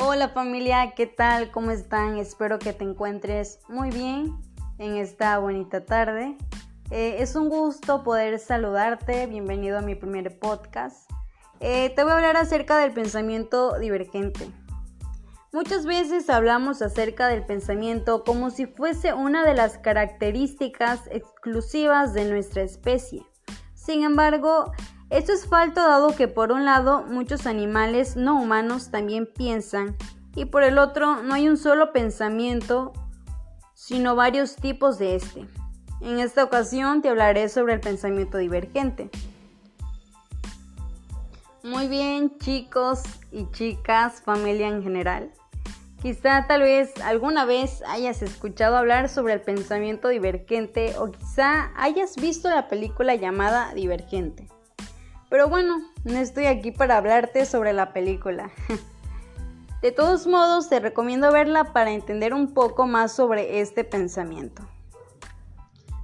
Hola familia, ¿qué tal? ¿Cómo están? Espero que te encuentres muy bien en esta bonita tarde. Eh, es un gusto poder saludarte, bienvenido a mi primer podcast. Eh, te voy a hablar acerca del pensamiento divergente. Muchas veces hablamos acerca del pensamiento como si fuese una de las características exclusivas de nuestra especie. Sin embargo, esto es falto dado que por un lado muchos animales no humanos también piensan y por el otro no hay un solo pensamiento, sino varios tipos de este. En esta ocasión te hablaré sobre el pensamiento divergente. Muy bien chicos y chicas, familia en general. Quizá tal vez alguna vez hayas escuchado hablar sobre el pensamiento divergente o quizá hayas visto la película llamada Divergente. Pero bueno, no estoy aquí para hablarte sobre la película. De todos modos, te recomiendo verla para entender un poco más sobre este pensamiento.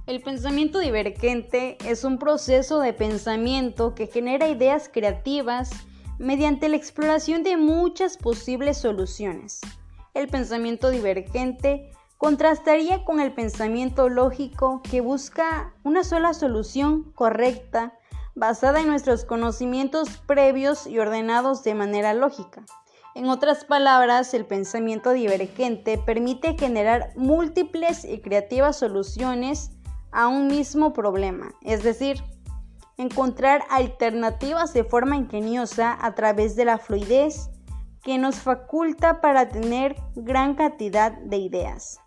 El pensamiento divergente es un proceso de pensamiento que genera ideas creativas mediante la exploración de muchas posibles soluciones. El pensamiento divergente contrastaría con el pensamiento lógico que busca una sola solución correcta basada en nuestros conocimientos previos y ordenados de manera lógica. En otras palabras, el pensamiento divergente permite generar múltiples y creativas soluciones a un mismo problema, es decir, encontrar alternativas de forma ingeniosa a través de la fluidez que nos faculta para tener gran cantidad de ideas.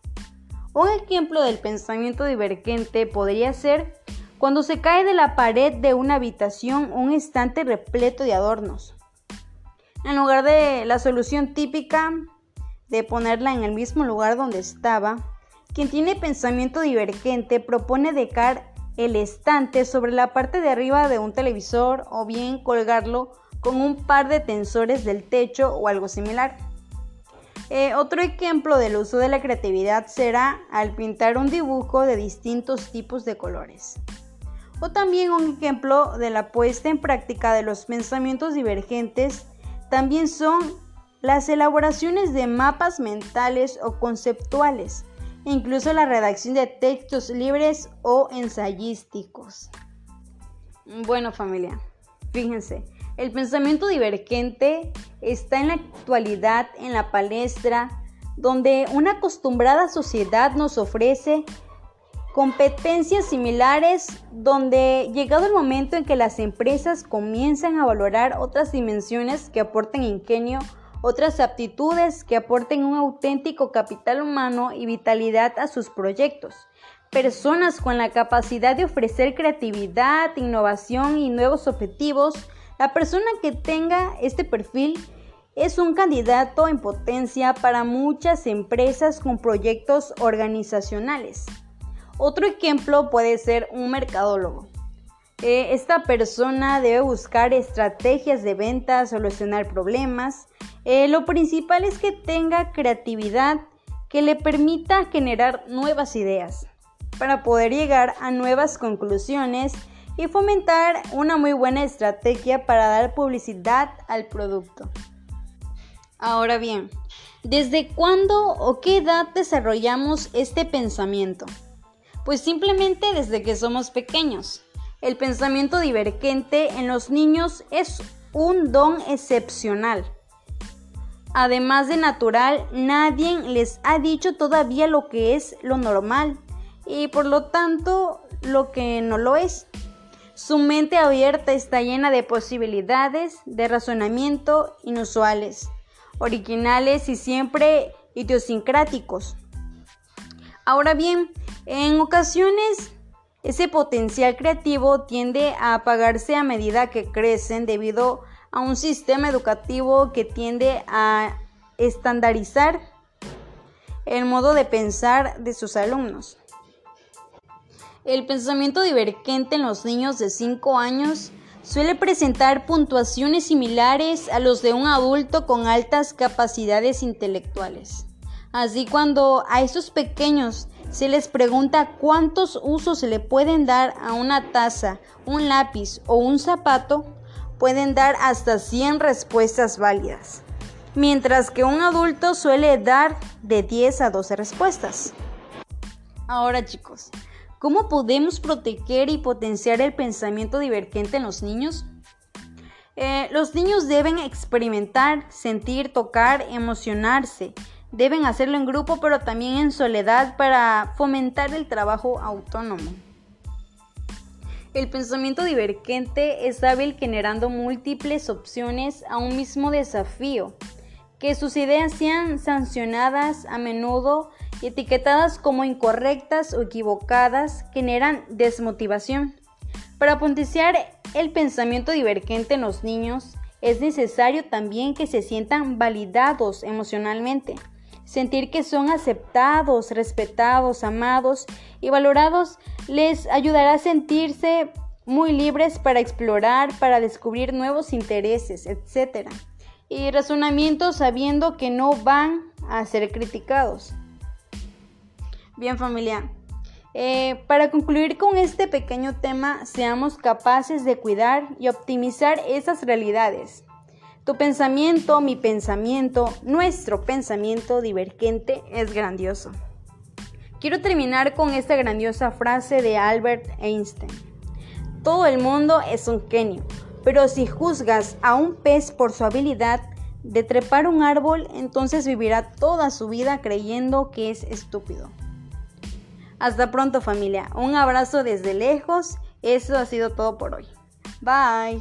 Un ejemplo del pensamiento divergente podría ser cuando se cae de la pared de una habitación un estante repleto de adornos. En lugar de la solución típica de ponerla en el mismo lugar donde estaba, quien tiene pensamiento divergente propone dejar el estante sobre la parte de arriba de un televisor o bien colgarlo con un par de tensores del techo o algo similar. Eh, otro ejemplo del uso de la creatividad será al pintar un dibujo de distintos tipos de colores. O también un ejemplo de la puesta en práctica de los pensamientos divergentes también son las elaboraciones de mapas mentales o conceptuales, incluso la redacción de textos libres o ensayísticos. Bueno familia, fíjense, el pensamiento divergente está en la actualidad en la palestra donde una acostumbrada sociedad nos ofrece competencias similares donde llegado el momento en que las empresas comienzan a valorar otras dimensiones que aporten ingenio, otras aptitudes que aporten un auténtico capital humano y vitalidad a sus proyectos. Personas con la capacidad de ofrecer creatividad, innovación y nuevos objetivos. La persona que tenga este perfil es un candidato en potencia para muchas empresas con proyectos organizacionales. Otro ejemplo puede ser un mercadólogo. Eh, esta persona debe buscar estrategias de venta, solucionar problemas. Eh, lo principal es que tenga creatividad que le permita generar nuevas ideas para poder llegar a nuevas conclusiones y fomentar una muy buena estrategia para dar publicidad al producto. Ahora bien, ¿desde cuándo o qué edad desarrollamos este pensamiento? Pues simplemente desde que somos pequeños. El pensamiento divergente en los niños es un don excepcional. Además de natural, nadie les ha dicho todavía lo que es lo normal y por lo tanto lo que no lo es. Su mente abierta está llena de posibilidades de razonamiento inusuales, originales y siempre idiosincráticos. Ahora bien, en ocasiones, ese potencial creativo tiende a apagarse a medida que crecen debido a un sistema educativo que tiende a estandarizar el modo de pensar de sus alumnos. El pensamiento divergente en los niños de 5 años suele presentar puntuaciones similares a los de un adulto con altas capacidades intelectuales. Así cuando a estos pequeños se les pregunta cuántos usos se le pueden dar a una taza, un lápiz o un zapato, pueden dar hasta 100 respuestas válidas. mientras que un adulto suele dar de 10 a 12 respuestas. Ahora chicos, ¿cómo podemos proteger y potenciar el pensamiento divergente en los niños? Eh, los niños deben experimentar, sentir, tocar, emocionarse. Deben hacerlo en grupo, pero también en soledad para fomentar el trabajo autónomo. El pensamiento divergente es hábil generando múltiples opciones a un mismo desafío. Que sus ideas sean sancionadas a menudo y etiquetadas como incorrectas o equivocadas generan desmotivación. Para potenciar el pensamiento divergente en los niños, es necesario también que se sientan validados emocionalmente, sentir que son aceptados, respetados, amados y valorados les ayudará a sentirse muy libres para explorar, para descubrir nuevos intereses, etc. Y razonamientos sabiendo que no van a ser criticados. Bien familia, eh, para concluir con este pequeño tema, seamos capaces de cuidar y optimizar esas realidades. Tu pensamiento, mi pensamiento, nuestro pensamiento divergente es grandioso. Quiero terminar con esta grandiosa frase de Albert Einstein. Todo el mundo es un genio, pero si juzgas a un pez por su habilidad de trepar un árbol, entonces vivirá toda su vida creyendo que es estúpido. Hasta pronto familia, un abrazo desde lejos, eso ha sido todo por hoy. Bye.